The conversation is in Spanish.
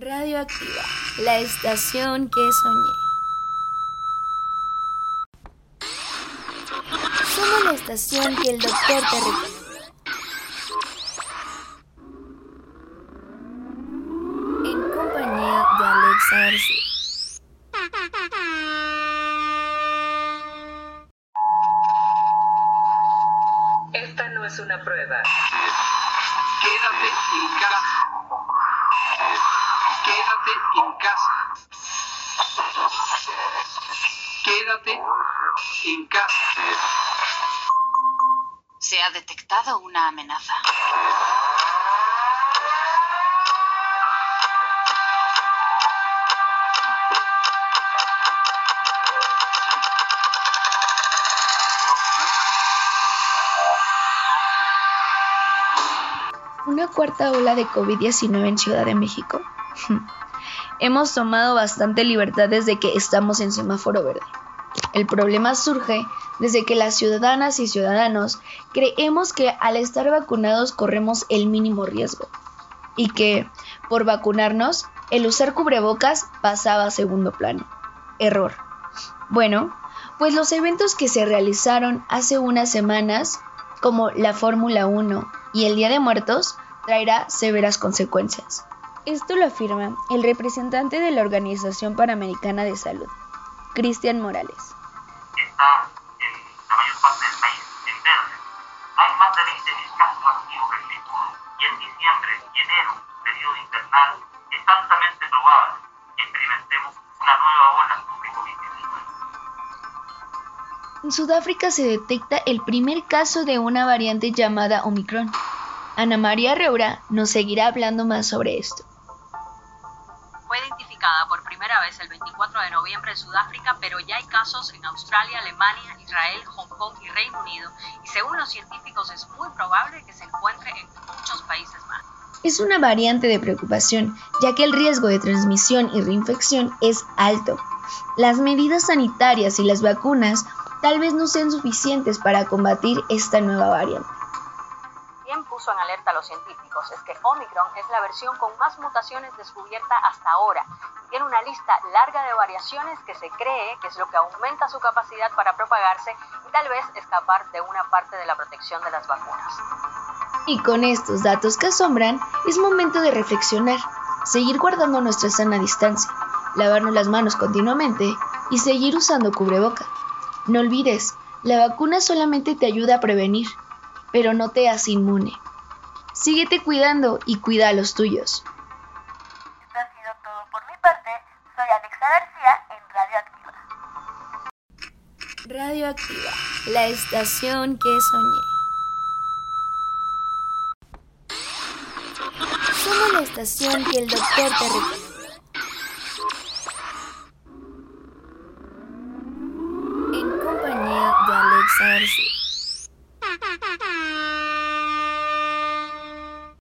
Radioactiva, la estación que soñé. Somos la estación que el doctor te recomendó. En compañía de Alexa García. Esta no es una prueba. Quédate en casa. Quédate en casa. Quédate en casa. Se ha detectado una amenaza. Una cuarta ola de COVID-19 en Ciudad de México. Hemos tomado bastante libertad desde que estamos en semáforo verde. El problema surge desde que las ciudadanas y ciudadanos creemos que al estar vacunados corremos el mínimo riesgo y que, por vacunarnos, el usar cubrebocas pasaba a segundo plano. Error. Bueno, pues los eventos que se realizaron hace unas semanas, como la Fórmula 1 y el Día de Muertos, traerá severas consecuencias. Esto lo afirma el representante de la Organización Panamericana de Salud, Cristian Morales. está en la mayor parte del país en verde. Hay más de 20.000 casos activos del virus y en diciembre y enero, periodo invernal, es altamente probable que experimentemos una nueva ola de COVID-19. En Sudáfrica se detecta el primer caso de una variante llamada Omicron. Ana María Reura nos seguirá hablando más sobre esto. Primera vez el 24 de noviembre en Sudáfrica, pero ya hay casos en Australia, Alemania, Israel, Hong Kong y Reino Unido, y según los científicos es muy probable que se encuentre en muchos países más. Es una variante de preocupación, ya que el riesgo de transmisión y reinfección es alto. Las medidas sanitarias y las vacunas tal vez no sean suficientes para combatir esta nueva variante. Puso en alerta a los científicos es que Omicron es la versión con más mutaciones descubierta hasta ahora. Tiene una lista larga de variaciones que se cree que es lo que aumenta su capacidad para propagarse y tal vez escapar de una parte de la protección de las vacunas. Y con estos datos que asombran, es momento de reflexionar, seguir guardando nuestra sana distancia, lavarnos las manos continuamente y seguir usando cubreboca. No olvides, la vacuna solamente te ayuda a prevenir, pero no te hace inmune. Síguete cuidando y cuida a los tuyos. Esto ha sido todo por mi parte. Soy Alexa García en Radioactiva. Radioactiva, la estación que soñé. Somos la estación que el doctor te recomienda. En compañía de Alexa García.